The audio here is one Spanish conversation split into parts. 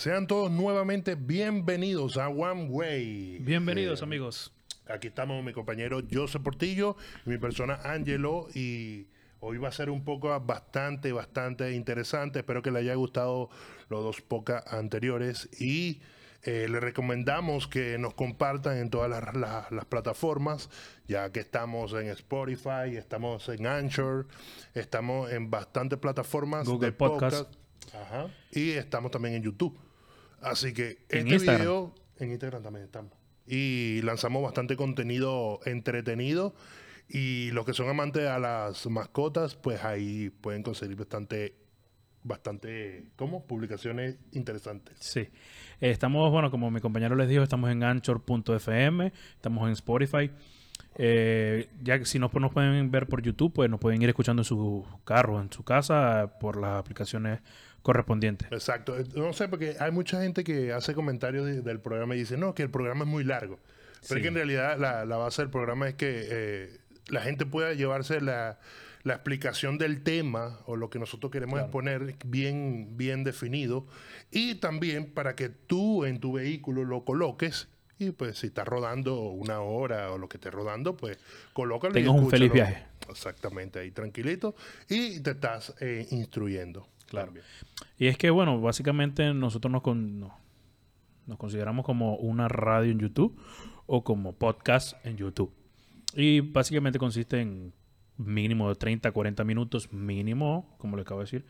Sean todos nuevamente bienvenidos a One Way. Bienvenidos Eh, amigos. Aquí estamos mi compañero Joseph Portillo y mi persona Angelo y hoy va a ser un poco bastante, bastante interesante. Espero que le haya gustado los dos pocas anteriores y eh, le recomendamos que nos compartan en todas las, las- las plataformas, ya que estamos en Spotify, estamos en Anchor, estamos en bastantes plataformas Google de Podcast. podcast. Ajá. Y estamos también en YouTube. Así que En este Instagram. video en Instagram también estamos. Y lanzamos bastante contenido entretenido. Y los que son amantes a las mascotas, pues ahí pueden conseguir bastante, bastante, ¿cómo? Publicaciones interesantes. Sí. Eh, estamos, bueno, como mi compañero les dijo, estamos en anchor.fm, estamos en Spotify. Eh, ya que si no nos pueden ver por YouTube, pues nos pueden ir escuchando en su carro, en su casa, por las aplicaciones correspondientes. Exacto. No sé, porque hay mucha gente que hace comentarios de- del programa y dice, no, que el programa es muy largo. Pero Sí. es que en realidad la, la base del programa es que eh, la gente pueda llevarse la, la explicación del tema o lo que nosotros queremos Claro. exponer bien, bien definido. Y también para que tú en tu vehículo lo coloques. Y pues si estás rodando una hora o lo que estés rodando, pues colócalo. Tengas un feliz viaje. Exactamente, ahí tranquilito. Y te estás eh, instruyendo. Claro. Y es que, bueno, básicamente nosotros nos, con- no- nos consideramos como una radio en YouTube o como podcast en YouTube. Y básicamente consiste en mínimo de 30 a 40 minutos, mínimo, como le acabo de decir,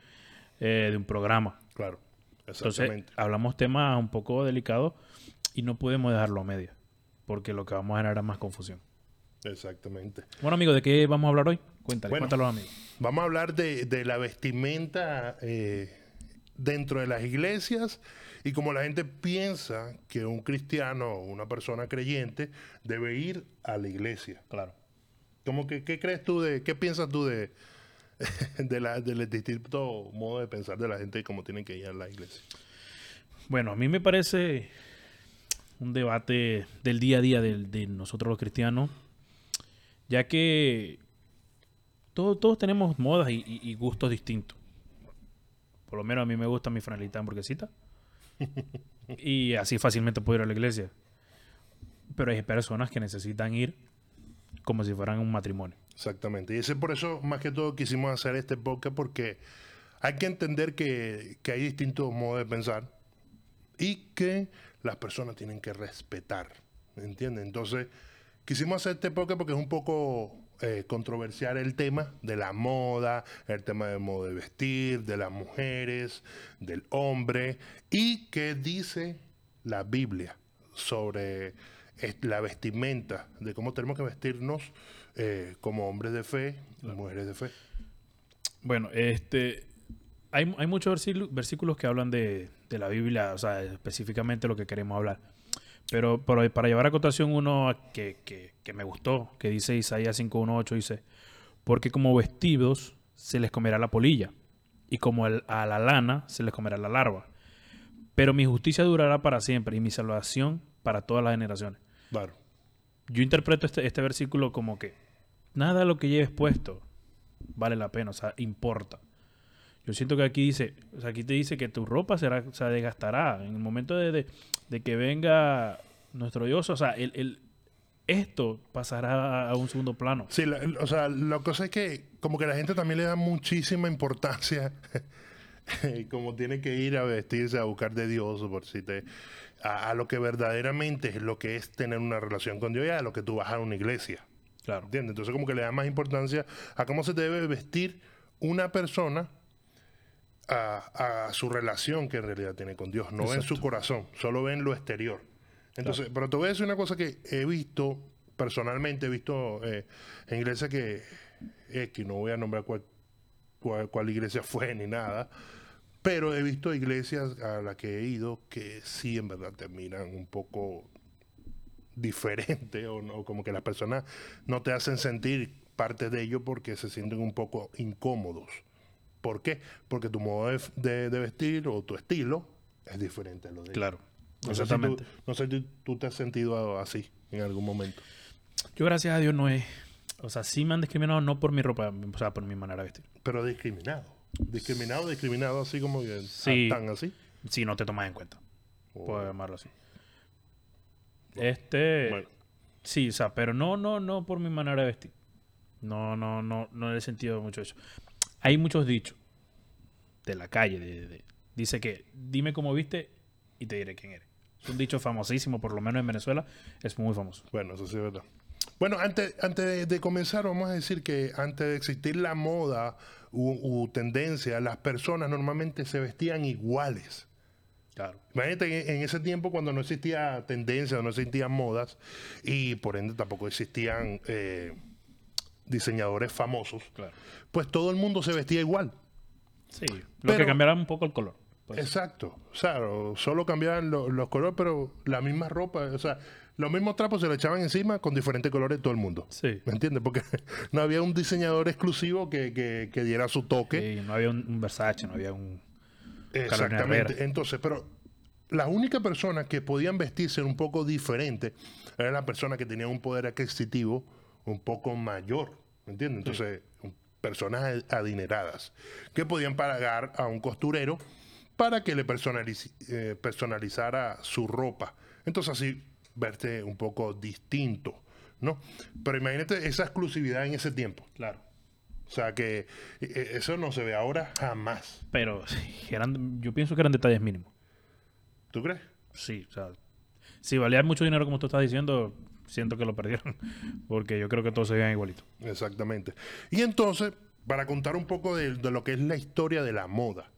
eh, de un programa. Claro. Entonces, Exactamente. hablamos temas un poco delicados y no podemos dejarlo a media, porque lo que vamos a generar es más confusión. Exactamente. Bueno, amigo, ¿de qué vamos a hablar hoy? Cuéntale, Bueno. cuéntalo, amigo. Vamos a hablar de, de la vestimenta eh, dentro de las iglesias y como la gente piensa que un cristiano o una persona creyente debe ir a la iglesia. Claro. Como que, ¿Qué crees tú de, qué piensas tú de, de la, del distinto modo de pensar de la gente y cómo tienen que ir a la iglesia? Bueno, a mí me parece un debate del día a día de, nosotros los cristianos, ya que todos, todos tenemos modas y, y- y gustos distintos. Por lo menos a mí me gusta mi franelita hamburguesita. y así fácilmente puedo ir a la iglesia. Pero hay personas que necesitan ir como si fueran un matrimonio. Exactamente. Y ese por eso, más que todo, quisimos hacer este podcast porque hay que entender que, que hay distintos modos de pensar y que las personas tienen que respetar. ¿Me entiendes? Entonces, quisimos hacer este podcast porque es un poco eh, controversial el tema de la moda, el tema del modo de vestir, de las mujeres, del hombre y qué dice la Biblia sobre la vestimenta, de cómo tenemos que vestirnos eh, como hombres de fe y mujeres de fe. Bueno, este hay, hay muchos versículos, versículos que hablan de, de la Biblia, o sea, específicamente lo que queremos hablar. Pero, pero para llevar a cotación uno que, que, que me gustó, que dice Isaías 5.1.8, dice, porque como vestidos se les comerá la polilla, y como el- a la lana se les comerá la larva. Pero mi justicia durará para siempre, y mi salvación para todas las generaciones. Claro. Yo interpreto este, este versículo como que nada de lo que lleves puesto vale la pena, o sea, importa. Yo siento que aquí dice, o sea, aquí te dice que tu ropa será, se desgastará en el momento de, de- de que venga nuestro Dios, o sea, el, el- esto pasará a un segundo plano. Sí, la- o sea, la cosa es que como que la gente también le da muchísima importancia como tiene que ir a vestirse a buscar de Dios por si te a, a lo que verdaderamente es lo que es tener una relación con Dios y a lo que tú vas a una iglesia. Claro. ¿Entiendes? Entonces como que le da más importancia a cómo se debe vestir una persona a, a su relación que en realidad tiene con Dios. No ven Exacto. su corazón, solo ven lo exterior. Entonces, pero te voy a decir una cosa que he visto, personalmente he visto eh, en iglesias que, eh, que no voy a nombrar cuál, cuál, cuál iglesia fue ni nada, pero he visto iglesias a las que he ido que sí en verdad te miran un poco diferente o, no, como que las personas no te hacen sentir parte de ello porque se sienten un poco incómodos. ¿Por qué? Porque tu modo de, de- de vestir o tu estilo es diferente a lo de ellos. Claro. No sé si tú- Exactamente. no sé si tú te has sentido así en algún momento. Yo gracias a Dios no he, o sea, sí me han discriminado no por mi ropa, o sea, por mi manera de vestir. Pero discriminado. Discriminado, discriminado, así como que Sí. tan así. Si no te tomas en cuenta. Oh. Puedo llamarlo así. Este. Bueno. Sí, o sea, pero no, no, no por mi manera de vestir. No, no, no, no en el sentido de mucho eso. Hay muchos dichos de la calle. de- de- dice que dime cómo viste y te diré quién eres. Es un dicho famosísimo, por lo menos en Venezuela, es muy famoso. Bueno, eso sí es verdad. Bueno, antes, antes de, de comenzar, vamos a decir que antes de existir la moda u, u tendencia, las personas normalmente se vestían iguales. Claro. Imagínate en, en ese tiempo cuando no existía tendencia, no existían modas y por ende tampoco existían eh, diseñadores famosos, Claro. pues todo el mundo se vestía igual. Sí. Lo Pero- que cambiará un poco el color. pues. Exacto. O sea, solo cambiaban lo- los colores, pero la misma ropa, o sea, los mismos trapos se le echaban encima con diferentes colores todo el mundo. Sí. ¿Me entiendes? Porque no había un diseñador exclusivo que, que- que diera su toque. Sí, no había un, un Versace, no había un. Exactamente. Entonces, pero las únicas personas que podían vestirse un poco diferente eran las personas que tenían un poder adquisitivo un poco mayor. ¿Me entiendes? Entonces, personas ad- adineradas que podían pagar a un costurero para que le personaliz- eh, personalizara su ropa. Entonces, así verte un poco distinto, ¿no? Pero imagínate esa exclusividad en ese tiempo. Claro. O sea, que eh, eso no se ve ahora jamás. Pero eran, yo pienso que eran detalles mínimos. ¿Tú crees? Sí, o sea, si valía mucho dinero como tú estás diciendo, siento que lo perdieron. Porque yo creo que todos se veían igualitos. Exactamente. Y entonces, para contar un poco de, de lo que es la historia de la moda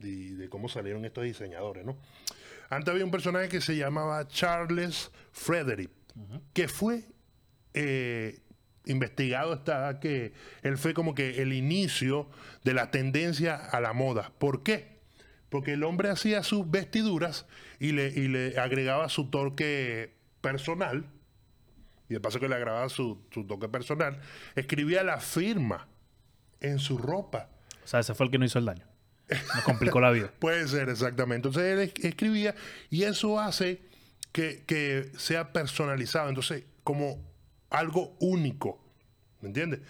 y de cómo salieron estos diseñadores, ¿no? Antes había un personaje que se llamaba Charles Frederick, que fue eh, investigado está que él fue como que el inicio de la tendencia a la moda. ¿Por qué? Porque el hombre hacía sus vestiduras y le, y le agregaba su toque personal, y de paso que le agregaba su, su toque personal, escribía la firma en su ropa. O sea, ese fue el que no hizo el daño. Nos complicó la vida. Puede ser, exactamente. Entonces él es- escribía y eso hace que, que sea personalizado. Entonces, como algo único. ¿Me entiendes?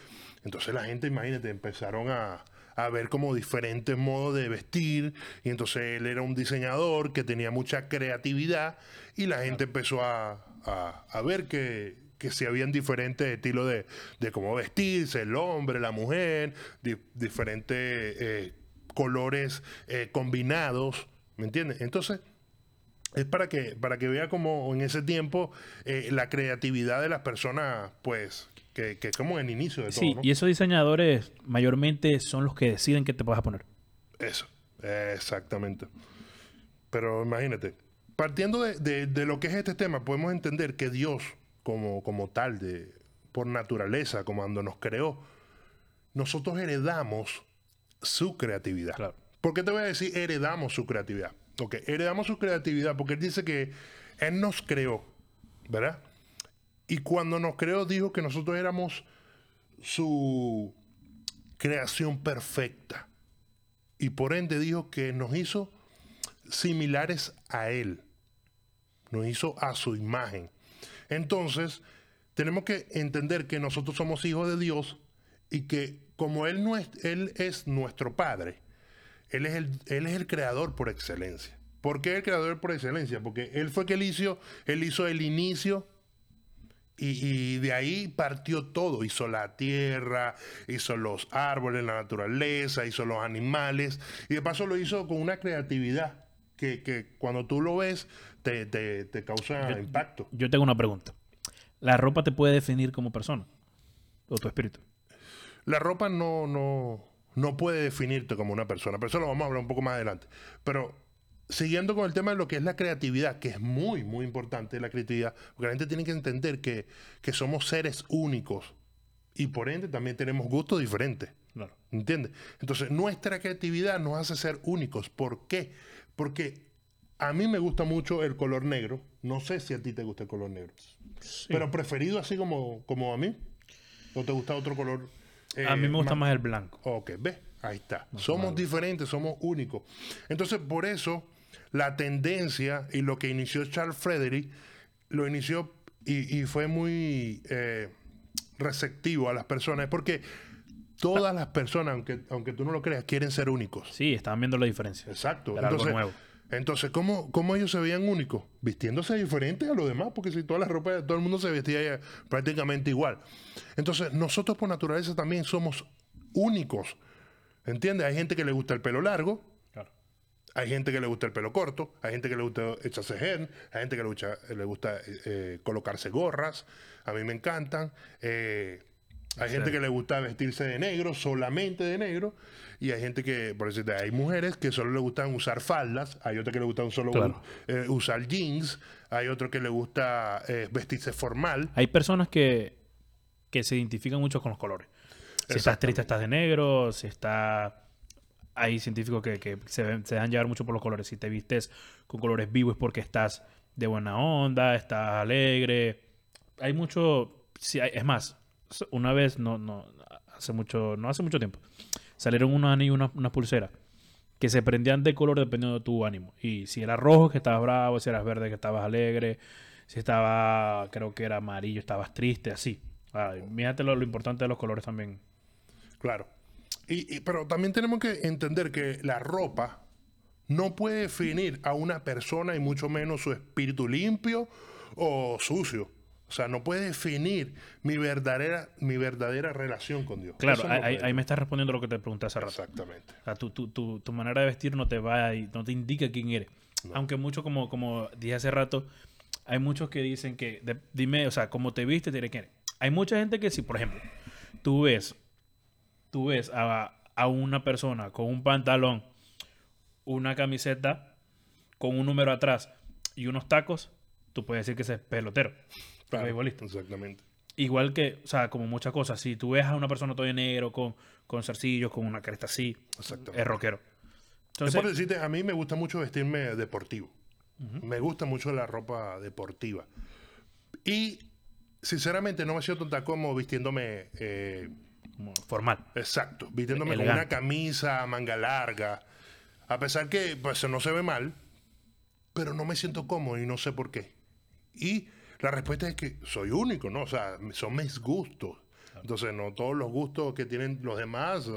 Entonces la gente, imagínate, empezaron a, a ver como diferentes modos de vestir. Y entonces él era un diseñador que tenía mucha creatividad. Y la gente empezó a, a- a ver que, que si habían diferentes estilos de, de cómo vestirse, el hombre, la mujer, di- diferentes eh, colores eh, combinados. ¿Me entiendes? Entonces, es para que, para que vea como en ese tiempo eh, la creatividad de las personas, pues, que, que es como el inicio de Sí, todo, ¿no? y esos diseñadores mayormente son los que deciden qué te vas a poner. Eso, exactamente. Pero imagínate, partiendo de, de- de lo que es este tema, podemos entender que Dios, como, como tal, de, por naturaleza, como cuando nos creó, nosotros heredamos su creatividad. Claro. ¿Por qué te voy a decir heredamos su creatividad? Ok, heredamos su creatividad porque Él dice que Él nos creó, ¿verdad? Y cuando nos creó dijo que nosotros éramos su creación perfecta. Y por ende dijo que nos hizo similares a Él. Nos hizo a su imagen. Entonces, tenemos que entender que nosotros somos hijos de Dios y que como Él, no es, él es nuestro Padre, él es, el, él es el creador por excelencia. ¿Por qué el creador por excelencia? Porque Él fue que él hizo, él hizo el inicio y, y de ahí partió todo. Hizo la tierra, hizo los árboles, la naturaleza, hizo los animales. Y de paso lo hizo con una creatividad que, que cuando tú lo ves te, te- te causa impacto. Yo tengo una pregunta. ¿La ropa te puede definir como persona? ¿O tu espíritu? La ropa no, no, no puede definirte como una persona, pero eso lo vamos a hablar un poco más adelante. Pero siguiendo con el tema de lo que es la creatividad, que es muy, muy importante la creatividad, porque la gente tiene que entender que, que somos seres únicos y por ende también tenemos gustos diferentes. Claro. ¿Entiendes? Entonces, nuestra creatividad nos hace ser únicos. ¿Por qué? Porque a mí me gusta mucho el color negro. No sé si a ti te gusta el color negro. Pero preferido así como, como a mí. ¿O te gusta otro color? a mí eh, me gusta más- más el blanco. Ok, ve, ahí está. somos diferentes, somos únicos. Entonces, por eso, la tendencia y lo que inició Charles Frederick, lo inició y, y fue muy eh, receptivo a las personas, porque todas las personas, aunque, aunque tú no lo creas, quieren ser únicos. Sí, estaban viendo la diferencia. Exacto. Era algo nuevo. Entonces, ¿cómo, ¿cómo ellos se veían únicos? Vistiéndose diferente a los demás, porque si toda la ropa, todo el mundo se vestía prácticamente igual. Entonces, nosotros por naturaleza también somos únicos. ¿Entiendes? Hay gente que le gusta el pelo largo, hay gente que le gusta el pelo corto, hay gente que le gusta echarse gen, hay gente que le gusta, le gusta eh, colocarse gorras, a mí me encantan. Eh, hay gente que le gusta vestirse de negro, solamente de negro, y hay gente que, por decirte, hay mujeres que solo le gustan usar faldas, hay otras que le gustan solo eh, usar jeans, hay otro que le gusta vestirse formal. Hay personas que, que se identifican mucho con los colores. Si estás triste, estás de negro, si está hay científicos que, se, dejan llevar mucho por los colores. Si te vistes con colores vivos es porque estás de buena onda, estás alegre. Hay mucho. Sí, es más, una vez, no, no, hace mucho, no hace mucho tiempo, salieron unos anillos y una, pulsera que se prendían de color dependiendo de tu ánimo. Y si era rojo, que estabas bravo, si eras verde, que estabas alegre, si estaba, creo que era amarillo, estabas triste, así. Mírate lo importante de los colores también. Claro. Y, pero también tenemos que entender que la ropa no puede definir a una persona y mucho menos su espíritu limpio o sucio. O sea, no puede definir mi verdadera, mi verdadera relación con Dios. Claro, ahí, me estás respondiendo lo que te pregunté hace rato. Exactamente. O sea, tu, tu, tu, tu, manera de vestir no te va y no te indica quién eres. Aunque mucho, como, como dije hace rato, hay muchos que dicen que, dime, o sea, como te viste, te diré quién eres. Hay mucha gente que si, por ejemplo, tú ves tú ves a, una persona con un pantalón, una camiseta con un número atrás y unos tacos, tú puedes decir que ese es pelotero. Claro, exactamente. Igual que, o sea, como muchas cosas. Si tú ves a una persona todo de negro, con, con zarcillos, con una cresta así, es rockero. Entonces, es por decirte, a mí me gusta mucho vestirme deportivo. Me gusta mucho la ropa deportiva. Y, sinceramente, no me siento tan cómodo vistiéndome eh, formal. Exacto, vistiéndome con una camisa, manga larga. A pesar que pues no se ve mal, pero no me siento cómodo y no sé por qué. Y la respuesta es que soy único, ¿no? O sea, son mis gustos. Entonces, no todos los gustos que tienen los demás.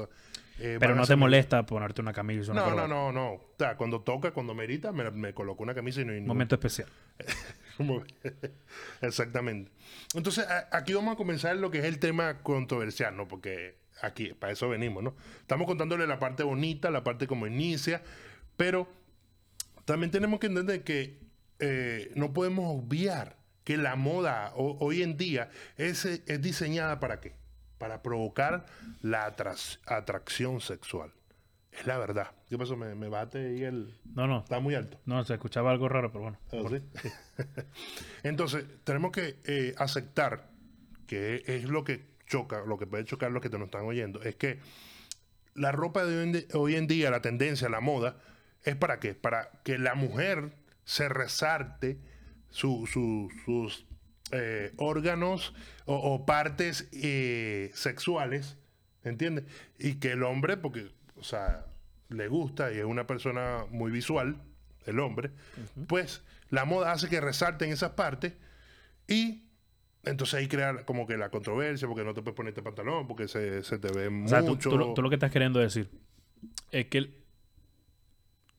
Eh, pero no te molesta ponerte una camisa. no, no, no, no. O sea, cuando toca, cuando merita, me, me coloco una camisa y no. Momento especial. Exactamente. Entonces, aquí vamos a comenzar lo que es el tema controversial, ¿no? Porque aquí, para eso venimos, ¿no? Estamos contándole la parte bonita, la parte como inicia, pero también tenemos que entender que eh, no podemos obviar que la moda hoy en día es, es diseñada para qué? Para provocar la atracción sexual. Es la verdad. ¿Qué pasó? Me, me bate y el. No, no. Está muy alto. No, se escuchaba algo raro, pero bueno. ¿Ah, Entonces, tenemos que eh, aceptar que es lo que choca, lo que puede chocar los que te nos están oyendo, es que la ropa de hoy en día, la tendencia, la moda, es para qué? Para que la mujer se resarte sus eh, órganos o, partes eh, sexuales, ¿entiendes? Y que el hombre, porque o sea, le gusta y es una persona muy visual, el hombre, pues la moda hace que resalten esas partes y entonces ahí crea como que la controversia, porque no te puedes poner este pantalón, porque se, te ve mucho. Tú, lo, que estás queriendo decir es que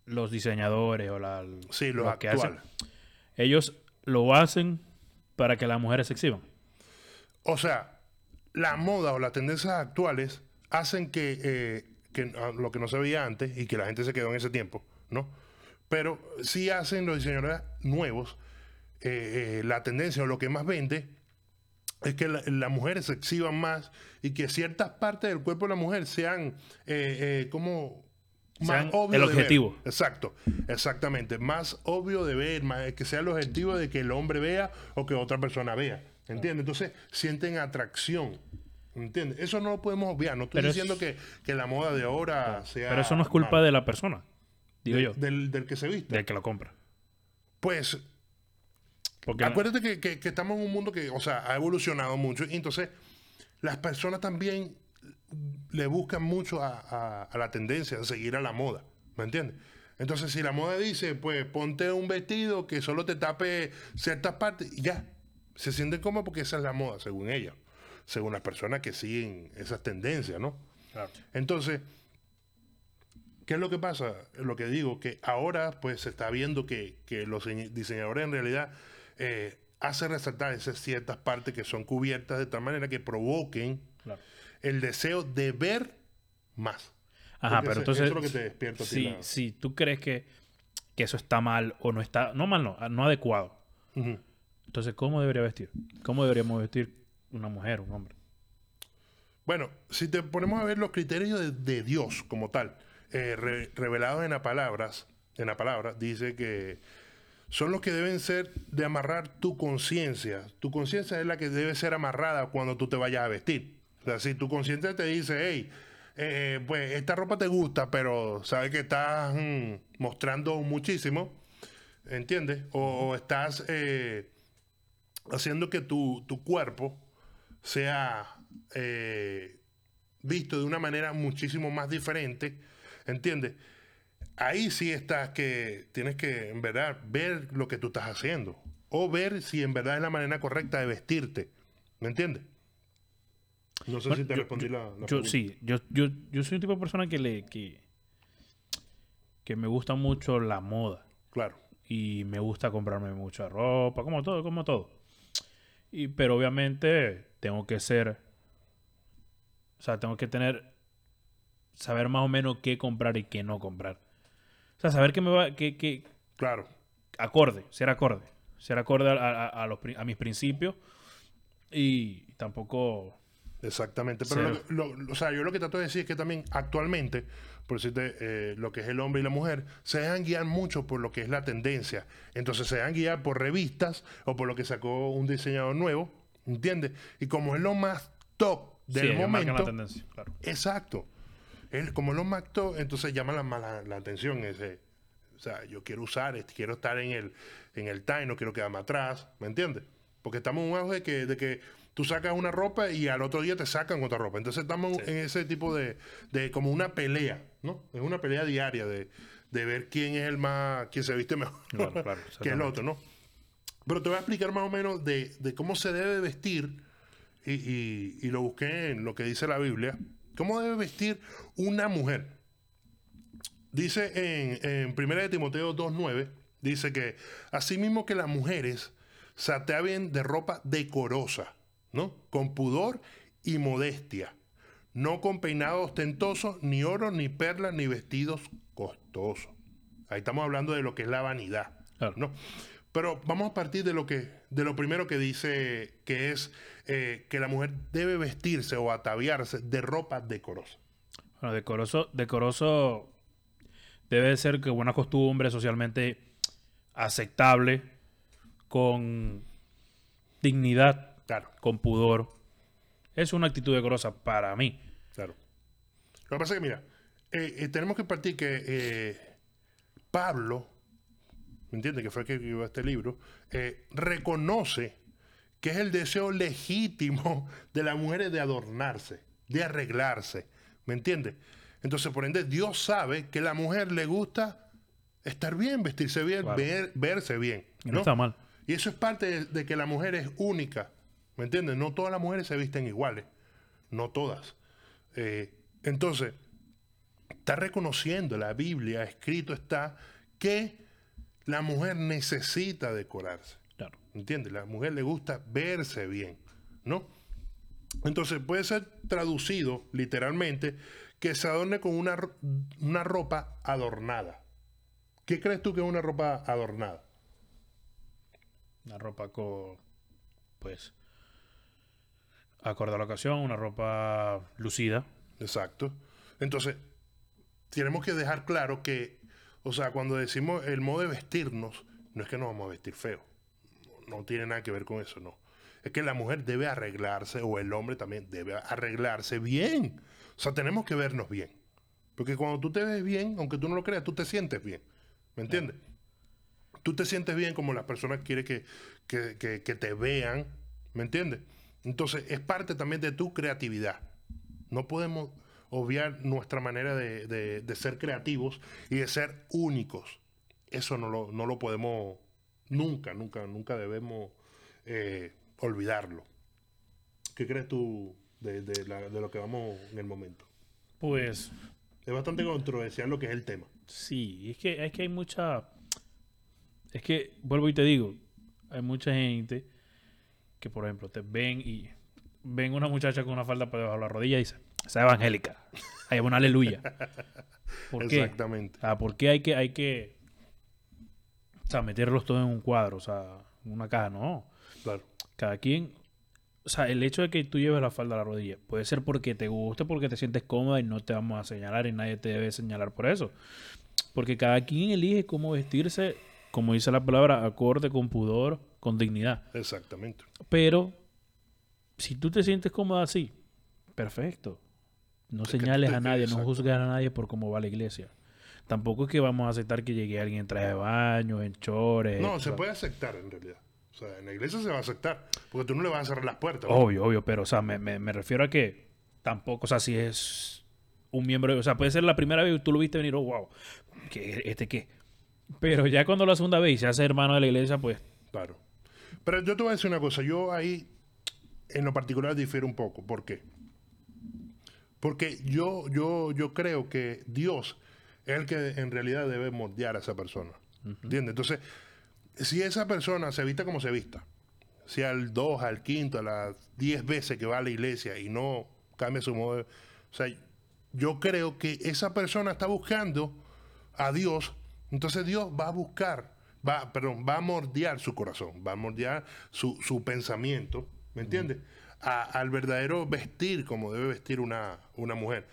los diseñadores o la, sí, lo que hacen, ellos lo hacen para que las mujeres se exhiban. O sea, la moda o las tendencias actuales hacen que eh, que, ah, lo que no se veía antes y que la gente se quedó en ese tiempo, ¿no? Pero sí hacen los diseñadores nuevos, eh, eh, la tendencia o lo que más vende es que las mujeres se exhiban más y que ciertas partes del cuerpo de la mujer sean como más obvio el objetivo. Exacto, exactamente. Más obvio de ver, más, que sea el objetivo de que el hombre vea o que otra persona vea. ¿Entiendes? Entonces sienten atracción. ¿Entiendes? Eso no lo podemos obviar. No estoy diciendo que, la moda de ahora sea. Pero eso no es culpa de la persona, digo yo. Del, que se viste. Del que lo compra. Pues. Porque acuérdate que, estamos en un mundo que, o sea, ha evolucionado mucho. Y entonces, las personas también le buscan mucho a, la tendencia, a seguir a la moda. ¿Me entiendes? Entonces, si la moda dice, pues ponte un vestido que solo te tape ciertas partes, ya. Se sienten como porque esa es la moda, según ella según las personas que siguen esas tendencias, ¿no? Entonces, ¿Qué es lo que pasa? Lo que digo, que ahora pues se está viendo que, que los diseñadores en realidad eh, hacen resaltar esas ciertas partes que son cubiertas de tal manera que provoquen el deseo de ver más. Ajá, pero entonces... Eso es lo que te despierta. Sí, sí, tú crees que, que, eso está mal o no está... No mal, no, no adecuado. Entonces, ¿cómo debería vestir? ¿Cómo deberíamos vestir una mujer, un hombre? Bueno, si te ponemos a ver los criterios de Dios como tal, eh, revelados en las palabras, en la palabra, dice que son los que deben ser de amarrar tu conciencia. Tu conciencia es la que debe ser amarrada cuando tú te vayas a vestir. O sea, si tu conciencia te dice, hey, eh, pues esta ropa te gusta, pero sabes que estás mm, mostrando muchísimo, ¿entiendes? O, estás eh, haciendo que tu, tu cuerpo sea visto de una manera muchísimo más diferente ¿Entiendes? Ahí sí estás que tienes que, en verdad, ver lo que tú estás haciendo. O ver si en verdad es la manera correcta de vestirte. ¿Me entiendes? No sé si te respondí la, yo, Sí, yo, yo, yo soy un tipo de persona que le que, que me gusta mucho la moda. Claro. Y me gusta comprarme mucha ropa, como todo, como todo. Y, pero obviamente tengo que ser. O sea, tengo que tener saber más o menos qué comprar y qué no comprar. O sea, saber qué me va, qué, claro. Acorde, ser acorde. Ser acorde a, a, los, a mis principios y tampoco... Exactamente, pero lo, o sea, yo lo que trato de decir es que también actualmente, por decirte, eh, lo que es el hombre y la mujer, se dejan guiar mucho por lo que es la tendencia. Entonces se dejan guiar por revistas o por lo que sacó un diseñador nuevo, ¿entiendes? Y como es lo más top del momento... La tendencia, claro. Exacto él, como los mató, entonces llama la, la, atención ese. O sea, yo quiero usar, quiero estar en el, en el time, no quiero quedarme atrás, ¿me entiendes? Porque estamos en un auge de que, de que tú sacas una ropa y al otro día te sacan otra ropa. Entonces estamos en ese tipo de, de, como una pelea, ¿no? Es una pelea diaria de, de ver quién es el más, quién se viste mejor claro, que el otro, ¿no? Pero te voy a explicar más o menos de, de cómo se debe vestir y, y, y, lo busqué en lo que dice la Biblia ¿Cómo debe vestir una mujer? Dice en, en 1 Timoteo 2.9, dice que asimismo que las mujeres se ataven de ropa decorosa, ¿no? Con pudor y modestia, no con peinados ostentosos, ni oro, ni perlas, ni vestidos costosos. Ahí estamos hablando de lo que es la vanidad, ¿no? Pero vamos a partir de lo que, de lo primero que dice que es eh, que la mujer debe vestirse o ataviarse de ropa decorosa. Bueno, decoroso, decoroso debe ser que buena costumbre socialmente aceptable, con dignidad, claro. con pudor. Es una actitud decorosa para mí. Claro. Lo que pasa es que, mira, eh, eh, tenemos que partir que Pablo ¿me entiendes? Que fue el que escribió este libro, eh, reconoce que es el deseo legítimo de las mujeres de adornarse, de arreglarse, ¿me entiendes? Entonces, por ende, Dios sabe que a la mujer le gusta estar bien, vestirse bien, verse bien. ¿no? está mal. Y eso es parte de, que la mujer es única, ¿me entiendes? No todas las mujeres se visten iguales, no todas. Eh, entonces, está reconociendo, la Biblia escrito está, que la mujer necesita decorarse. Claro. ¿Entiendes? La mujer le gusta verse bien, ¿no? Entonces puede ser traducido literalmente que se adorne con una, una ropa adornada. ¿Qué crees tú que es una ropa adornada? Una ropa con, pues, acorde a la ocasión, una ropa lucida. Exacto. Entonces, tenemos que dejar claro que o sea, cuando decimos el modo de vestirnos, no es que nos vamos a vestir feo. No, tiene nada que ver con eso, no. Es que la mujer debe arreglarse, o el hombre también debe arreglarse bien. O sea, tenemos que vernos bien. Porque cuando tú te ves bien, aunque tú no lo creas, tú te sientes bien. ¿Me entiendes? Tú te sientes bien como las personas quieren que, que, que te vean. ¿Me entiendes? Entonces, es parte también de tu creatividad. No podemos obviar nuestra manera de, ser creativos y de ser únicos. Eso no lo, no lo podemos, nunca, nunca, nunca debemos eh, olvidarlo. ¿Qué crees tú de, lo que vamos en el momento? Pues Es bastante controversial lo que es el tema. Sí, es que, es que hay mucha... Es que, vuelvo y te digo, hay mucha gente que, por ejemplo, te ven y ven una muchacha con una falda por debajo de la rodilla y dice, esa es evangélica. Hay una aleluya. ¿Por qué? Exactamente. O sea, ¿por qué hay que, hay que o sea, meterlos todos en un cuadro? O sea, en una caja, no. Claro. Cada quien... O sea, el hecho de que tú lleves la falda a la rodilla puede ser porque te guste, porque te sientes cómoda y no te vamos a señalar y nadie te debe señalar por eso. Porque cada quien elige cómo vestirse, como dice la palabra, acorde con pudor, con dignidad. Exactamente. Pero si tú te sientes cómoda así, perfecto. No Es señales te- a nadie, no juzgues a nadie por cómo va la iglesia. Tampoco es que vamos a aceptar que llegue alguien en traje de baño, en chores. No, se puede aceptar en realidad. O sea, en la iglesia se va a aceptar. Porque tú no le vas a cerrar las puertas. Obvio, obvio, pero o sea, me, me- me refiero a que tampoco, o sea, si es un miembro, o sea, puede ser la primera vez que tú lo viste venir, oh, wow, ¿qué, ¿este qué? Pero ya cuando la segunda vez y se hace hermano de la iglesia, pues, Claro. Pero yo te voy a decir una cosa. Yo ahí, en lo particular, difiero un poco. ¿Por qué? Porque yo, yo, yo creo que Dios es el que en realidad debe moldear a esa persona. ¿Entiendes? Entonces, si esa persona se vista como se vista, si al 2, al quinto, a las 10 veces que va a la iglesia y no cambia su modo, o sea, yo creo que esa persona está buscando a Dios, entonces Dios va a buscar, va, perdón, va a mordear su corazón, va a mordear su, su pensamiento, ¿me entiendes? Al verdadero vestir como debe vestir una, una mujer.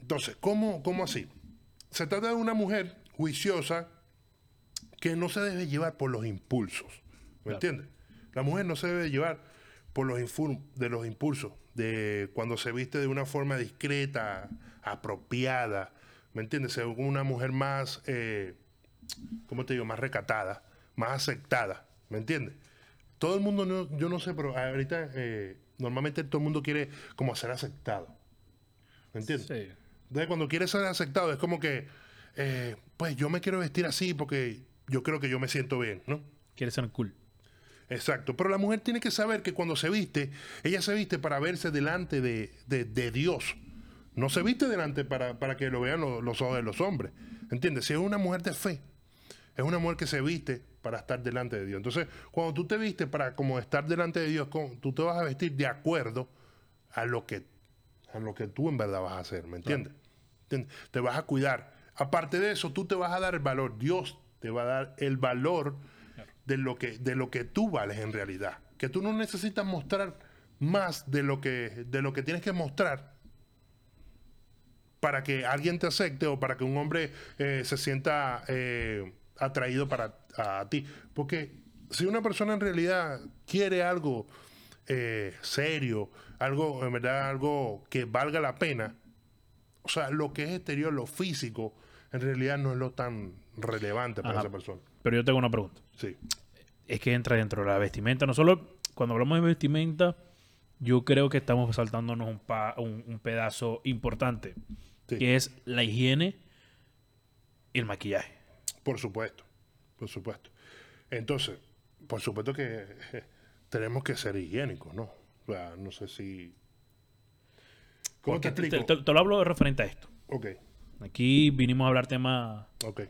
Entonces, ¿cómo, ¿cómo así? Se trata de una mujer juiciosa que no se debe llevar por los impulsos, ¿me Claro. entiendes? La mujer no se debe llevar por los, de los impulsos, de cuando se viste de una forma discreta, apropiada, ¿me entiendes? Se ve como una mujer más, eh, ¿cómo te digo? Más recatada, más aceptada, ¿me entiendes? Todo el mundo, no- yo no sé, pero ahorita eh, normalmente todo el mundo quiere como ser aceptado, ¿me entiendes? sí. Entonces, cuando quieres ser aceptado, es como que, eh, pues yo me quiero vestir así porque yo creo que yo me siento bien, ¿no? quiere ser cool. Exacto. Pero la mujer tiene que saber que cuando se viste, ella se viste para verse delante de, de- de Dios. No se viste delante para, para que lo vean lo- los ojos de los hombres. ¿Entiendes? Si es una mujer de fe, es una mujer que se viste para estar delante de Dios. Entonces, cuando tú te vistes para como estar delante de Dios, tú te vas a vestir de acuerdo a lo que, a lo que tú en verdad vas a hacer. ¿Me entiendes? ¿Entiendes? Te vas a cuidar. Aparte de eso, tú te vas a dar el valor. Dios te va a dar el valor de lo que de lo que tú vales en realidad que tú no necesitas mostrar más de lo que de lo que tienes que mostrar para que alguien te acepte o para que un hombre eh, se sienta eh, atraído para a, ti porque si una persona en realidad quiere algo eh, serio algo en verdad algo que valga la pena o sea lo que es exterior lo físico en realidad no es lo tan relevante para Ajá. esa persona Pero yo tengo una pregunta. sí Es que entra dentro de la vestimenta. No solo cuando hablamos de vestimenta, yo creo que estamos saltándonos un, pa- un, un pedazo importante, Sí. que es la higiene y el maquillaje. Por supuesto, por supuesto. Entonces, por supuesto que eh, tenemos que ser higiénicos, ¿no? O sea, no sé si... ¿Cómo te explico? Te, te- te lo hablo de referente a esto. Ok, Aquí vinimos a hablar temas ok.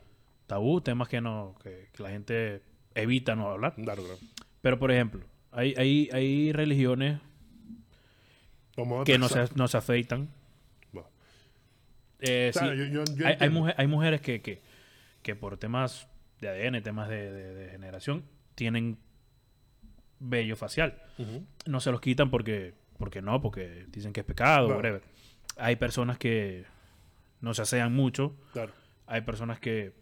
tabú, temas que no que, que la gente evita no hablar. Claro, claro. Pero, por ejemplo, hay, hay, hay religiones que no se, no se afeitan. Bueno, Eh, sí, claro, yo, yo- yo hay, hay, mujer- hay mujeres que, que, que por temas de ADN, temas de, de- de generación, tienen vello facial. No se los quitan porque, porque no, porque dicen que es pecado, Claro. whatever. Hay personas que no se asean mucho, Claro. hay personas que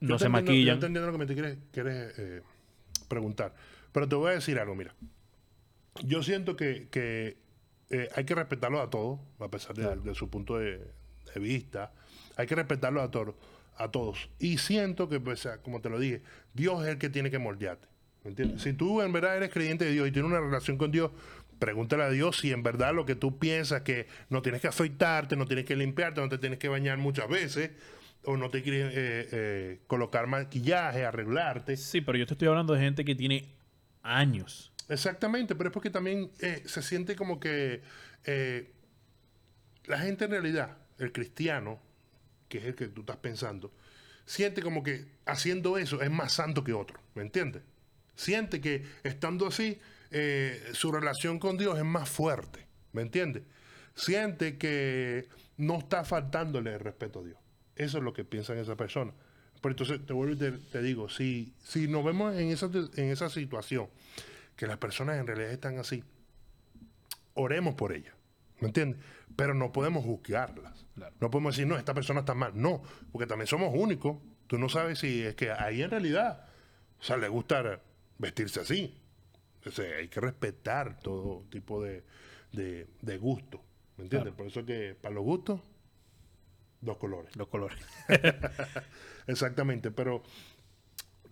no se maquillan. Yo te entiendo lo que me te quieres, quieres, eh, preguntar. Pero te voy a decir algo, mira. Yo siento que, que, eh, hay que respetarlos a todos, a pesar de, Claro. de su punto de, de vista. Hay que respetarlos a todos. A todos. Y siento que, pues, como te lo dije, Dios es el que tiene que moldearte. ¿Me entiendes? Si tú en verdad eres creyente de Dios y tienes una relación con Dios, pregúntale a Dios si en verdad lo que tú piensas que no tienes que afeitarte, no tienes que limpiarte, no te tienes que bañar muchas veces, o no te quieres eh, eh, colocar maquillaje, arreglarte. Sí, pero yo te estoy hablando de gente que tiene años. Exactamente, pero es porque también eh, se siente como que la gente en realidad el cristiano, que es el que tú estás pensando, siente como que haciendo eso es más santo que otro, ¿me entiendes? Siente que estando así, eh, su relación con Dios es más fuerte, ¿me entiendes? Siente que no está faltándole el respeto a Dios. Eso es lo que piensa esa persona. Pero entonces te vuelvo y te, te digo, si, si nos vemos en esa, en esa situación, que las personas en realidad están así, oremos por ellas, ¿me entiendes? Pero no podemos juzgarlas. Claro. No podemos decir, no, esta persona está mal. No, porque también somos únicos. Tú no sabes si es que ahí en realidad, o sea, le gusta vestirse así. O sea, hay que respetar todo tipo de, de, de gusto, ¿me entiendes? Claro. Por eso es que para los gustos, dos colores. Los colores. Exactamente, pero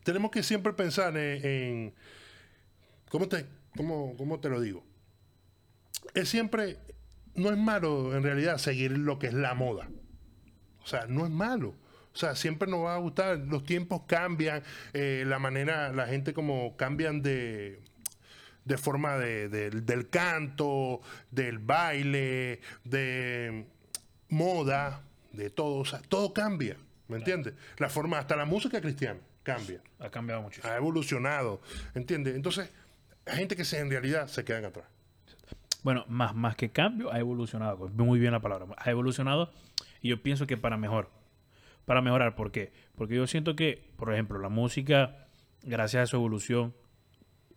tenemos que siempre pensar en, en- ¿cómo, te, cómo, cómo te lo digo? Es siempre, no es malo en realidad seguir lo que es la moda. O sea, no es malo. O sea, siempre nos va a gustar, los tiempos cambian, eh, la manera, la gente como cambian de, de forma de- de- del canto, del baile, de moda, de todo. O sea, todo cambia, ¿me entiendes? La forma, hasta la música cristiana cambia, Ha cambiado mucho. ha evolucionado, ¿entiendes? Entonces, hay gente que se, en realidad se quedan atrás. Bueno, más, más que cambio, ha evolucionado. Muy bien la palabra. Ha evolucionado y yo pienso que para mejor. Para mejorar. ¿Por qué? Porque yo siento que, por ejemplo, la música, gracias a su evolución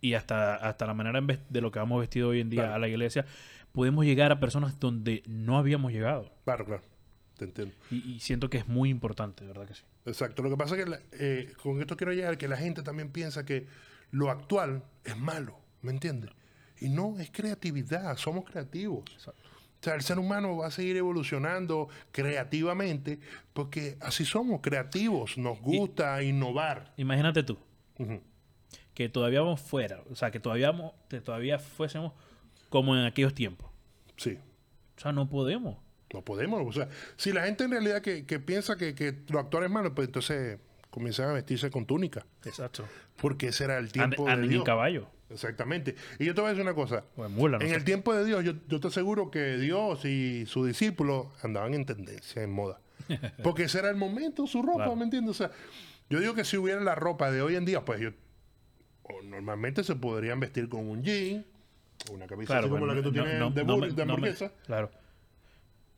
y hasta, hasta la manera en vez- de lo que vamos vestido hoy en día Claro. a la iglesia, podemos llegar a personas donde no habíamos llegado. Claro, claro, te entiendo. Y, y siento que es muy importante, verdad que sí. Exacto. Lo que pasa es que la- eh, con esto quiero llegar que la gente también piensa que lo actual es malo, ¿me entiendes? Y no, es creatividad, somos creativos. O sea, el ser humano va a seguir evolucionando creativamente porque así somos, creativos, nos gusta innovar. Imagínate tú, que todavía vamos fuera, o sea, que todavía, vamos- que todavía fuésemos como en aquellos tiempos. Sí, O sea, no podemos. no podemos. O sea, si la gente en realidad que, que piensa que, que lo actual es malo, pues entonces comienzan a vestirse con túnica. Exacto. Porque ese era el Ande- tiempo de anden en Dios. caballo. Exactamente. Y yo te voy a decir una cosa. O en mula, no en sé. el tiempo de Dios, yo, yo te aseguro que Dios y sus discípulos andaban en tendencia, en moda. Porque ese era el momento, su ropa, Claro. ¿me entiendes? O sea, yo digo que si hubiera la ropa de hoy en día, pues yo. o normalmente se podrían vestir con un jean, una camisa así como pues, la que tú no- tienes no- de, no bur- me- de no me- hamburguesa. claro.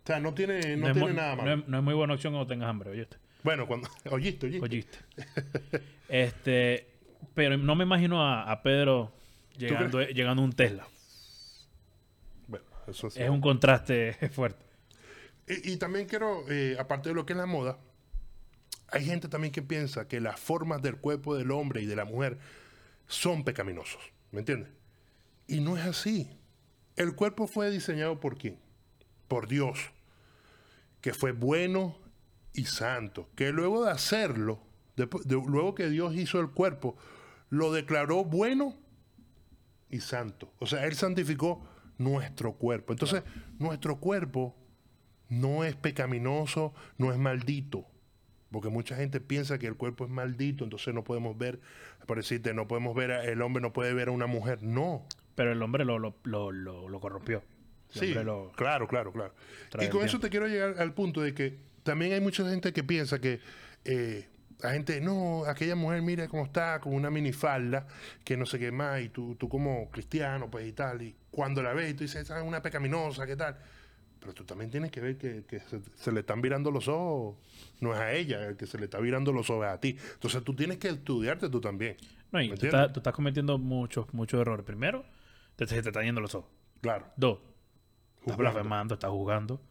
O sea, no tiene, no tiene muy, nada es- no es muy buena opción cuando tengas hambre, oíste. Bueno, cuando. Oíste, oíste. Oíste. este, pero no me imagino a, a Pedro llegando, llegando a un Tesla. Bueno, eso sí. Es un contraste fuerte. Y, y también quiero, eh, aparte de lo que es la moda, hay gente también que piensa que las formas del cuerpo del hombre y de la mujer son pecaminosos. ¿Me entiendes? Y no es así. El cuerpo fue diseñado por quién? Por Dios, que fue bueno y santo, que luego de hacerlo, de- luego que Dios hizo el cuerpo, lo declaró bueno y santo. O sea, Él santificó nuestro cuerpo. Entonces, nuestro cuerpo no es pecaminoso, no es maldito. Porque mucha gente piensa que el cuerpo es maldito, entonces no podemos ver, por decirte, no podemos ver, a- el hombre no puede ver a una mujer. No. Pero el hombre lo, lo, lo, lo- lo corrompió. El Sí, lo- claro, claro, claro. Y con eso te quiero llegar al punto de que también hay mucha gente que piensa que eh, la gente, no, aquella mujer mira cómo está, con una minifalda, que no sé qué más, y tú, tú como cristiano, pues y tal, y cuando la ves, tú dices, ah, una pecaminosa, ¿qué tal? Pero tú también tienes que ver que, que se, se le están virando los ojos, no es a ella, el que se le está virando los ojos es a ti. Entonces tú tienes que estudiarte tú también. No, y ¿Me tú estás, tú estás cometiendo muchos, muchos errores. Primero, te, se te están yendo los ojos. Claro. Dos, estás blasfemando, estás jugando.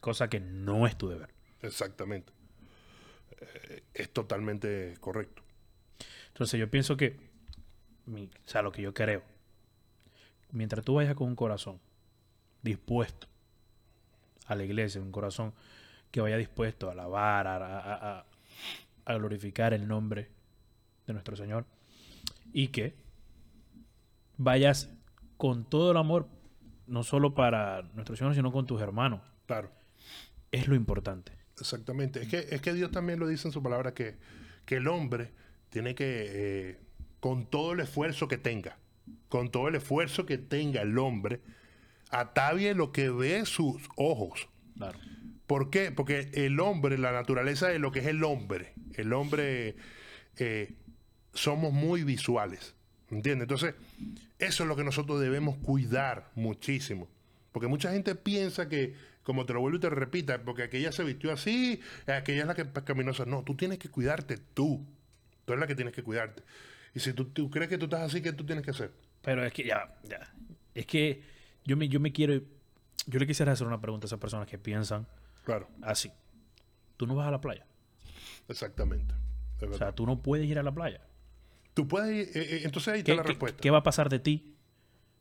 Cosa que no es tu deber. Exactamente. Eh, es totalmente correcto. Entonces yo pienso que, mi- o sea, lo que yo creo, mientras tú vayas con un corazón dispuesto a la iglesia, un corazón que vaya dispuesto a alabar, a, a- a- a glorificar el nombre de nuestro Señor, y que vayas con todo el amor, no solo para nuestro Señor, sino con tus hermanos. Claro. Es lo importante. Exactamente. Es que, es que Dios también lo dice en su palabra que, que el hombre tiene que, eh, con todo el esfuerzo que tenga, con todo el esfuerzo que tenga el hombre, atavie lo que ve sus ojos. Claro. ¿Por qué? Porque el hombre, la naturaleza de lo que es el hombre, el hombre, eh, somos muy visuales. ¿Entiendes? Entonces, eso es lo que nosotros debemos cuidar muchísimo. Porque mucha gente piensa que, como te lo vuelvo y te repita, porque aquella se vistió así, aquella es la que caminó así. No, tú tienes que cuidarte tú. Tú eres la que tienes que cuidarte. Y si tú, tú crees que tú estás así, ¿qué tú tienes que hacer? Pero es que ya, ya. Es que yo me, yo me quiero. Yo le quisiera hacer una pregunta a esas personas que piensan Claro, así. Tú no vas a la playa. exactamente. O sea, tú no puedes ir a la playa. tú puedes ir, eh, eh, entonces ahí está ¿Qué, la respuesta. qué va a pasar de ti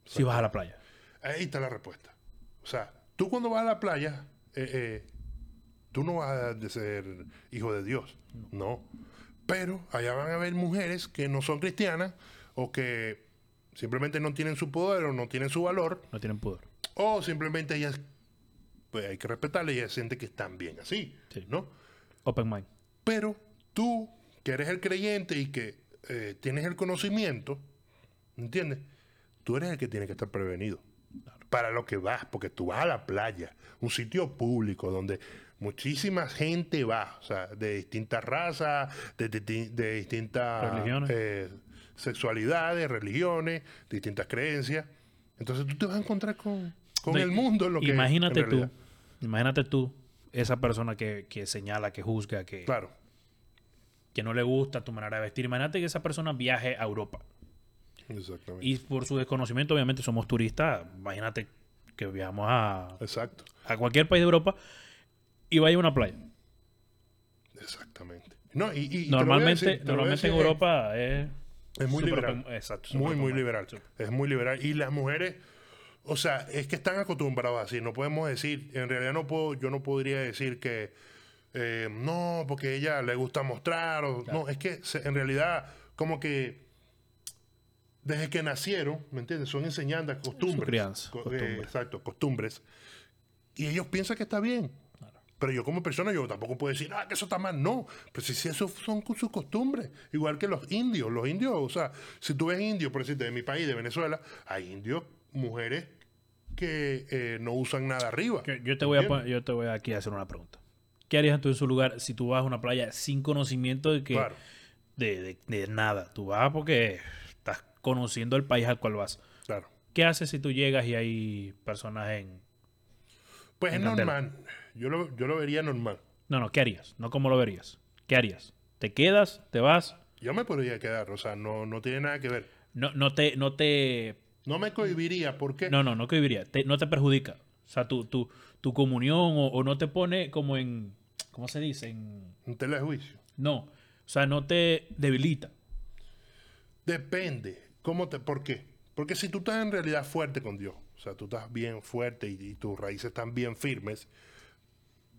si vas a la playa? Ahí está la respuesta. O sea, tú cuando vas a la playa, eh, eh, tú no vas a ser hijo de Dios. No. Pero allá van a haber mujeres que no son cristianas o que simplemente no tienen su poder o no tienen su valor No tienen pudor. o simplemente ellas, pues hay que respetarle y ellas sienten que están bien así, Sí. ¿no? Open mind. Pero tú, que eres el creyente y que eh, tienes el conocimiento, ¿entiendes? Tú eres el que tiene que estar prevenido. Para lo que vas, porque tú vas a la playa, un sitio público donde muchísima gente va, o sea, de distintas razas, de, de- de- de distintas Religiones. eh, sexualidades, religiones, distintas creencias. Entonces tú te vas a encontrar con, con No, el mundo. Lo que imagínate tú, imagínate tú, esa persona que, que señala, que juzga, que, Claro, que no le gusta tu manera de vestir. Imagínate que esa persona viaje a Europa. Exactamente. Y por su desconocimiento, obviamente somos turistas. Imagínate que viajamos a, Exacto, a cualquier país de Europa y vaya a una playa. exactamente. No, y, Normalmente, decir, normalmente en decir, Europa es... Es muy liberal. Exacto. Muy, súper muy open- liberal. Es muy liberal. Y las mujeres, o sea, es que están acostumbradas así. No podemos decir, en realidad no puedo, yo no podría decir que eh, no, porque ella le gusta mostrar. O, No, es que se- en realidad, como que desde que nacieron, ¿me entiendes? Son enseñanzas, costumbres. crianza, Co- eh, costumbres. exacto, costumbres. Y ellos piensan que está bien. Pero yo como persona, yo tampoco puedo decir, ah, que eso está mal. No, pero si, si eso son sus costumbres. Igual que los indios. Los indios, o sea, si tú ves indios, por decirte, de mi país, de Venezuela, hay indios, mujeres que eh, no usan nada arriba. Yo, yo te voy a yo te voy aquí a hacer una pregunta. ¿Qué harías tú en su lugar si tú vas a una playa sin conocimiento de que Claro, de, de- de nada? Tú vas porque conociendo el país al cual vas. claro. ¿Qué haces si tú llegas y hay personas en... Pues es candela. normal. Yo lo, yo lo vería normal. No, no, ¿qué harías? No cómo lo verías. ¿Qué harías? ¿Te quedas? ¿Te vas? Yo me podría quedar, o sea, no, no tiene nada que ver. No, no te... No, te, No me cohibiría, porque no, no, no viviría. Te- no te perjudica. O sea, tu, tu, tu comunión o, o no te pone como en... ¿Cómo se dice? En, en tela de juicio. no. O sea, no te debilita. Depende. ¿Cómo te, ¿Por qué? Porque si tú estás en realidad fuerte con Dios, o sea, tú estás bien fuerte y, y tus raíces están bien firmes,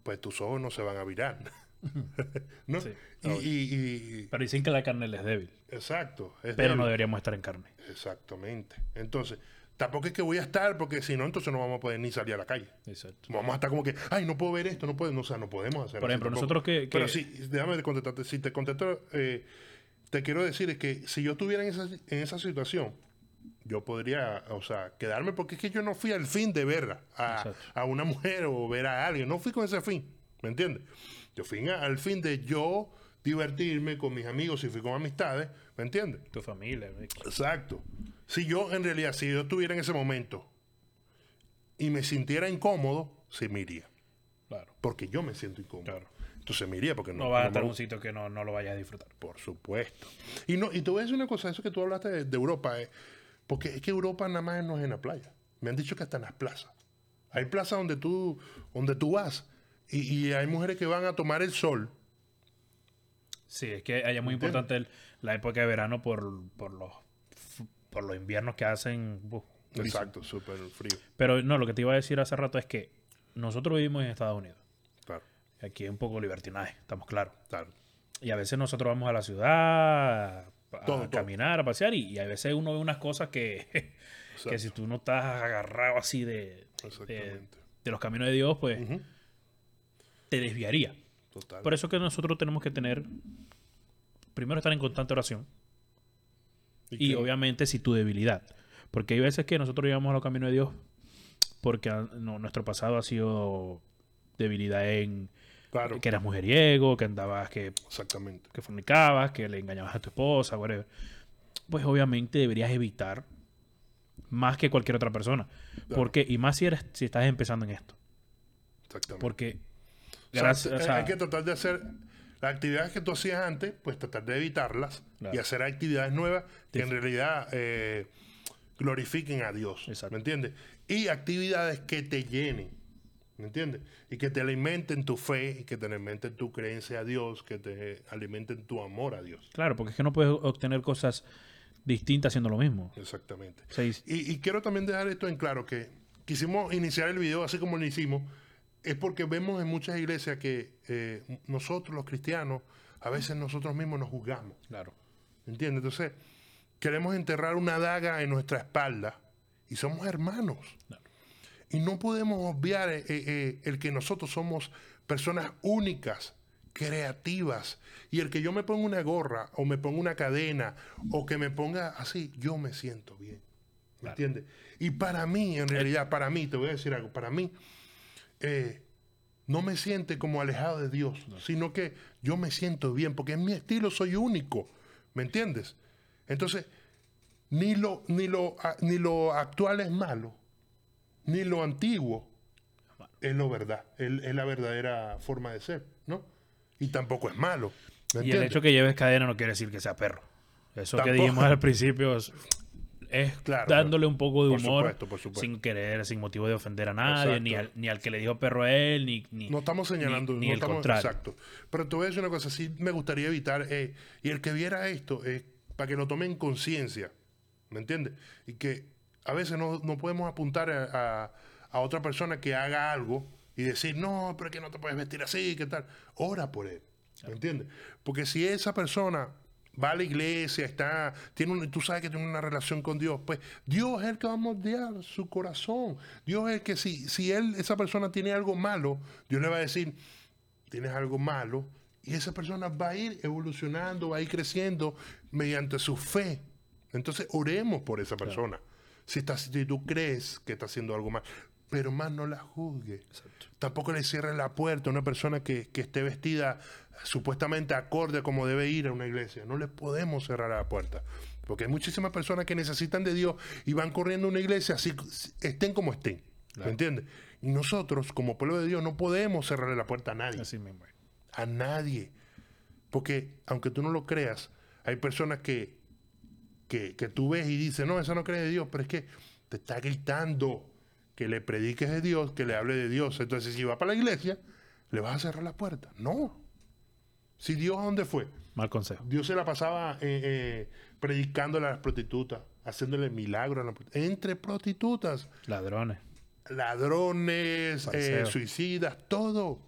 pues tus ojos no se van a virar. ¿No? Sí. Y, y- y- Pero dicen que la carne les es débil. exacto. es Pero no deberíamos estar en carne. Exactamente. Entonces, tampoco es que voy a estar, porque si no, entonces no vamos a poder ni salir a la calle. Exacto. Vamos a estar como que, ay, no puedo ver esto, no puedo, no, o sea, no podemos hacer Por ejemplo, nosotros que- que- Pero sí, déjame contestarte. Si te contesto, eh, te quiero decir es que si yo estuviera en esa, en esa situación, yo podría, o sea, quedarme porque es que yo no fui al fin de ver a, a una mujer o ver a alguien, no fui con ese fin, ¿me entiendes? Yo fui a- al fin de yo divertirme con mis amigos y fui con amistades, ¿me entiendes? Tu familia. güey. Exacto. Si yo, en realidad, si yo estuviera en ese momento y me sintiera incómodo, sí me iría. Claro. Porque yo me siento incómodo. Claro. Entonces me iría porque no, No vas a estar me- un sitio que no, no lo vayas a disfrutar. Por supuesto. Y, no, y te voy a decir una cosa, eso que tú hablaste de, de Europa, eh, porque es que Europa nada más no es en la playa. Me han dicho que hasta en las plazas. Hay plazas donde tú, donde tú vas y, y hay mujeres que van a tomar el sol. Sí, es que allá es muy ¿Entiendes? importante el- la época de verano por, por los por los inviernos que hacen. durísimo. Exacto, súper frío. Pero no, lo que te iba a decir hace rato es que nosotros vivimos en Estados Unidos. Aquí hay un poco libertinaje, estamos claros. claro. Y a veces nosotros vamos a la ciudad a, todo. caminar, a pasear, y, y a veces uno ve unas cosas que, que si tú no estás agarrado así de, de, los caminos de Dios, pues te desviaría. Total. Por eso que nosotros tenemos que tener, primero estar en constante oración y obviamente si tu debilidad. Porque hay veces que nosotros llegamos a los caminos de Dios porque no, nuestro pasado ha sido debilidad en Claro. que eras mujeriego, que andabas, que, Exactamente. que fornicabas, que le engañabas a tu esposa, whatever. Pues obviamente deberías evitar más que cualquier otra persona. Claro. Porque, y más si eres, si estás empezando en esto. Exactamente. Porque O sea, gracias, o hay- sea, hay que tratar de hacer las actividades que tú hacías antes, pues tratar de evitarlas Claro. y hacer actividades nuevas que en Def- realidad eh, glorifiquen a Dios. Exacto. ¿Me entiendes? Y actividades que te llenen. ¿Me entiendes? Y que te alimenten tu fe y que te alimenten tu creencia a Dios, que te alimenten tu amor a Dios. claro, porque es que no puedes obtener cosas distintas haciendo lo mismo. Exactamente. Sea, y- Y, y quiero también dejar esto en claro, que quisimos iniciar el video así como lo hicimos, es porque vemos en muchas iglesias que eh, nosotros los cristianos, a veces nosotros mismos nos juzgamos, claro. ¿entiendes? Entonces, queremos enterrar una daga en nuestra espalda y somos hermanos. Claro. Y no podemos obviar eh, eh, el que nosotros somos personas únicas, creativas. Y el que yo me ponga una gorra o me ponga una cadena o que me ponga así, yo me siento bien. ¿Me Claro. entiendes? Y para mí, en realidad, para mí, te voy a decir algo, para mí, eh, no me siente como alejado de Dios, sino que yo me siento bien, porque en mi estilo soy único. ¿Me entiendes? Entonces, ni lo, ni lo, ni lo actual es malo, ni lo antiguo es lo verdad, es, es la verdadera forma de ser, ¿no? Y tampoco es malo. ¿me Y el hecho que lleves cadena no quiere decir que sea perro. Eso que dijimos al principio es, es Claro, dándole un poco de por humor supuesto, por supuesto. sin querer, sin motivo de ofender a nadie, ni al, ni al que le dijo perro a él, ni... ni No estamos señalando, ni- ni no el estamos- contrario. Exacto. Pero te voy a decir una cosa, sí me gustaría evitar, eh, y el que viera esto, eh, para que lo tome en conciencia, ¿me entiendes? Y que a veces no, no podemos apuntar a, a- a otra persona que haga algo y decir, no, pero es que no te puedes vestir así, ¿qué tal? Ora por él, ¿me entiendes? Porque si esa persona va a la iglesia, está, tiene un- tú sabes que tiene una relación con Dios, pues Dios es el que va a moldear su corazón. Dios es el que si, si él, esa persona tiene algo malo, Dios le va a decir, tienes algo malo, y esa persona va a ir evolucionando, va a ir creciendo mediante su fe. Entonces oremos por esa persona. Si, está, si tú crees que está haciendo algo mal, pero más no la juzgue. Tampoco le cierres la puerta a una persona que, que esté vestida supuestamente acorde a como debe ir a una iglesia. No le podemos cerrar la puerta. Porque hay muchísimas personas que necesitan de Dios y van corriendo a una iglesia así estén como estén. ¿Me entiendes? Y nosotros, como pueblo de Dios, no podemos cerrarle la puerta a nadie Así mismo. es. a nadie. Porque, aunque tú no lo creas, hay personas que, que, que tú ves y dices, no, esa no cree de Dios, pero es que te está gritando que le prediques de Dios, que le hable de Dios. Entonces, si va para la iglesia, le vas a cerrar la puerta. No. Si Dios, ¿a dónde fue? Mal consejo. Dios se la pasaba eh, eh, predicándole a las prostitutas, haciéndole milagros a las prost- entre prostitutas Ladrones. ladrones, eh, suicidas, todo.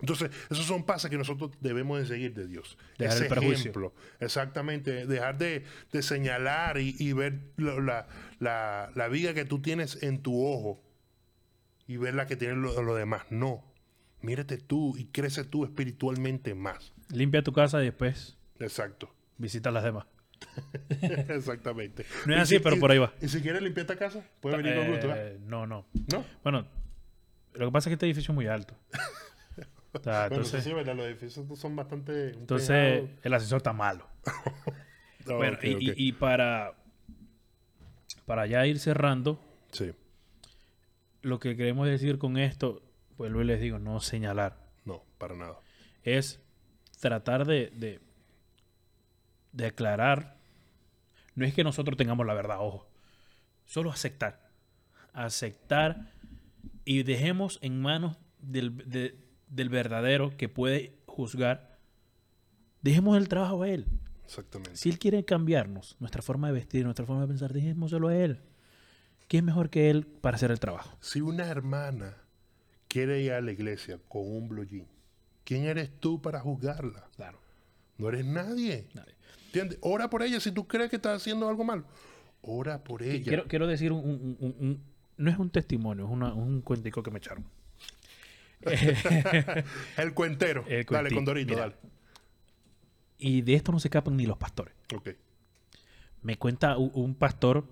Entonces, esos son pasos que nosotros debemos de seguir de Dios. Dejar Ese el ejemplo. Exactamente. Dejar de, de señalar y, y ver la, la, la viga que tú tienes en tu ojo y ver la que tienen los demás. No. Mírate tú y crece tú espiritualmente más. Limpia tu casa y después Exacto. visita las demás. Exactamente. No es así, si- pero por ahí va. Y si quieres limpiar esta casa, puedes venir con gusto. ¿eh? Eh, no, no. ¿No? Bueno, lo que pasa es que este edificio es muy alto. O sea, Bueno, entonces, sí, ¿verdad? Los edificios son bastante... entonces el ascensor está malo. Bueno, y, para, para ya ir cerrando, Sí, lo que queremos decir con esto, vuelvo y les digo, no señalar, no, para nada. es tratar de, de, de aclarar. No es que nosotros tengamos la verdad, ojo. Solo aceptar. Aceptar y dejemos en manos del, de- del verdadero que puede juzgar. Dejemos el trabajo a él. Exactamente. Si él quiere cambiarnos, nuestra forma de vestir, nuestra forma de pensar, dejémoselo a él. ¿Quién mejor que él para hacer el trabajo? Si una hermana quiere ir a la iglesia con un blue jean, ¿quién eres tú para juzgarla? Claro. No eres nadie. Nadie. ¿Entiendes? Ora por ella si tú crees que está haciendo algo malo. Ora por ella. Quiero, quiero decir, un, un- un- un- no es un testimonio, es una- un cuentico que me echaron. El cuentero. El dale, Condorito, mira. dale. Y de esto no se escapan ni los pastores. Ok. Me cuenta un pastor,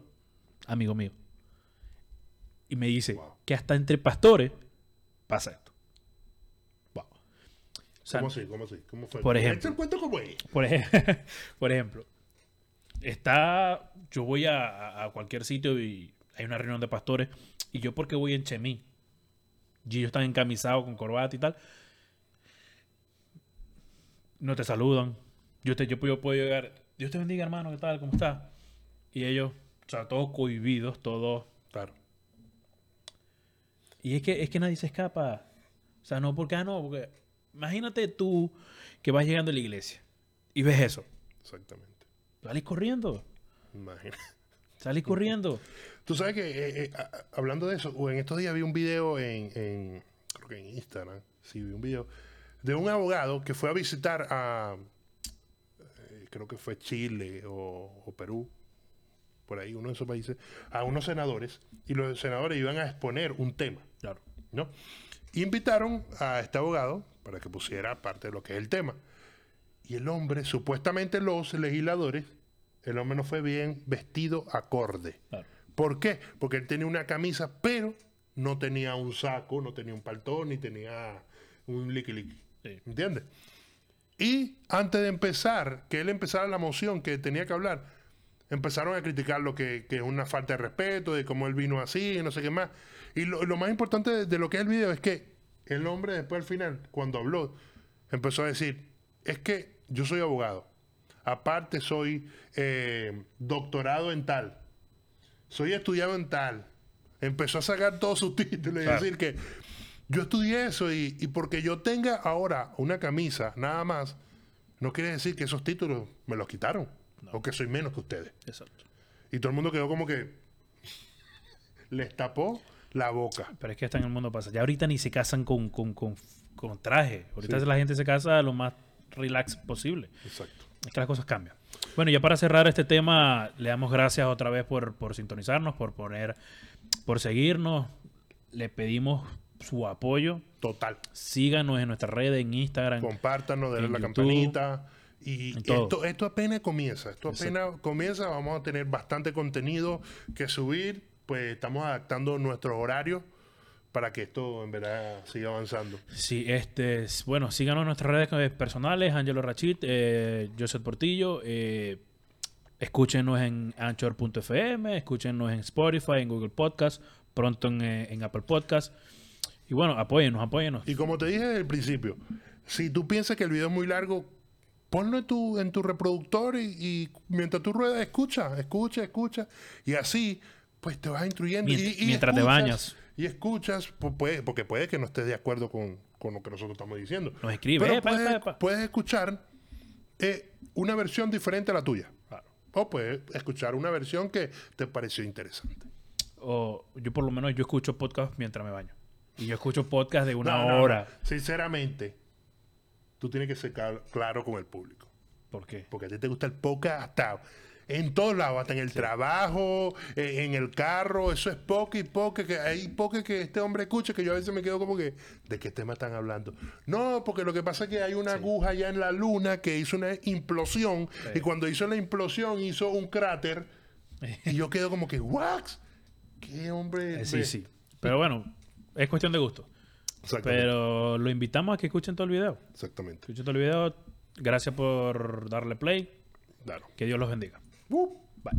amigo mío, y me dice Wow. que hasta entre pastores pasa esto. sea, ¿Cómo así? ¿Cómo así? ¿Cómo fue? Por ejemplo. Por, ej- por ejemplo, está, yo voy a, a cualquier sitio y hay una reunión de pastores y yo porque voy en Chemí y ellos están encamisados con corbata y tal, no te saludan. Yo, te, yo, puedo- yo puedo llegar, Dios te bendiga hermano, ¿qué tal? ¿Cómo estás? Y ellos, o sea, todos cohibidos, todos... Claro. Y es que, es que nadie se escapa. O sea, no, porque ah, no, porque imagínate tú que vas llegando a la iglesia y ves eso. Exactamente. Salís corriendo. Imagina. Salís corriendo. Tú sabes que, eh, eh, hablando de eso, en estos días vi un video en, en- creo que en Instagram, sí, vi un video, de un abogado que fue a visitar a, eh, creo que fue Chile o, o Perú, por ahí, uno de esos países, a unos senadores, y los senadores iban a exponer un tema, Claro. ¿no? Invitaron a este abogado para que pusiera parte de lo que es el tema. Y el hombre, supuestamente los legisladores, el hombre no fue bien vestido acorde. Claro. ¿Por qué? Porque él tenía una camisa, pero no tenía un saco, no tenía un paltón, ni tenía un liqui. Sí. ¿Entiendes? Y antes de empezar, que él empezara la moción que tenía que hablar, empezaron a criticar lo que, que es una falta de respeto, de cómo él vino así, y no sé qué más. Y lo, lo más importante de, de lo que es el video es que el hombre después al final, cuando habló, empezó a decir, es que yo soy abogado, aparte soy eh, doctorado en tal, soy estudiado en tal. Empezó a sacar todos sus títulos y Claro. decir que yo estudié eso y, y porque yo tenga ahora una camisa nada más, no quiere decir que esos títulos me los quitaron o que soy menos que ustedes. Exacto. Y todo el mundo quedó como que les tapó la boca. Pero es que hasta en el mundo pasa. Ya ahorita ni se casan con, con, con, con traje. Ahorita Sí. la gente se casa lo más relax posible. Exacto. Es que las cosas cambian. Bueno, ya para cerrar este tema, le damos gracias otra vez por, por sintonizarnos, por poner, por seguirnos. Le pedimos su apoyo. Total. Síganos en nuestras redes, en Instagram. Compártanos, denle En la YouTube, campanita. Y esto, esto apenas comienza. Esto apenas comienza. Vamos a tener bastante contenido que subir. Pues estamos adaptando nuestros horarios para que esto en verdad siga avanzando. Sí, este, bueno, síganos en nuestras redes eh, personales, Angelo Rachid, eh, Joseph Portillo, eh, escúchenos en Anchor.fm, escúchenos en Spotify, en Google Podcast, pronto en, eh, en Apple Podcast. Y bueno, apóyennos, apóyennos. Y como te dije desde el principio, si tú piensas que el video es muy largo, ponlo en tu, en tu reproductor y, y mientras tú ruedas, escucha, escucha, escucha. Y así, pues te vas instruyendo. Mient- y, y mientras te bañas. Y escuchas, pu- puede- porque puede que no estés de acuerdo con, con lo que nosotros estamos diciendo. Nos escribe, Pero epa, puedes, escuchar eh, una versión diferente a la tuya. Claro. O puedes escuchar una versión que te pareció interesante. O yo por lo menos yo escucho podcast mientras me baño. Y yo escucho podcast de una No, no, no. hora. Sinceramente, tú tienes que ser claro con el público. ¿Por qué? Porque a ti te gusta el podcast hasta en todos lados, hasta en el trabajo, eh, en el carro, eso es poco y poco, que hay poco que este hombre escucha, que yo a veces me quedo como que, ¿de qué tema están hablando? No, porque lo que pasa es que hay una aguja allá en la luna que hizo una implosión, y cuando hizo la implosión hizo un cráter, y yo quedo como que, ¿wax? ¿Qué hombre? Eh, sí, ve?" sí. Pero bueno, es cuestión de gusto. Exactamente. Pero lo invitamos a que escuchen todo el video. Exactamente. Escuchen todo el video. Gracias por darle play. Claro. Que Dios los bendiga. Uh. Bye.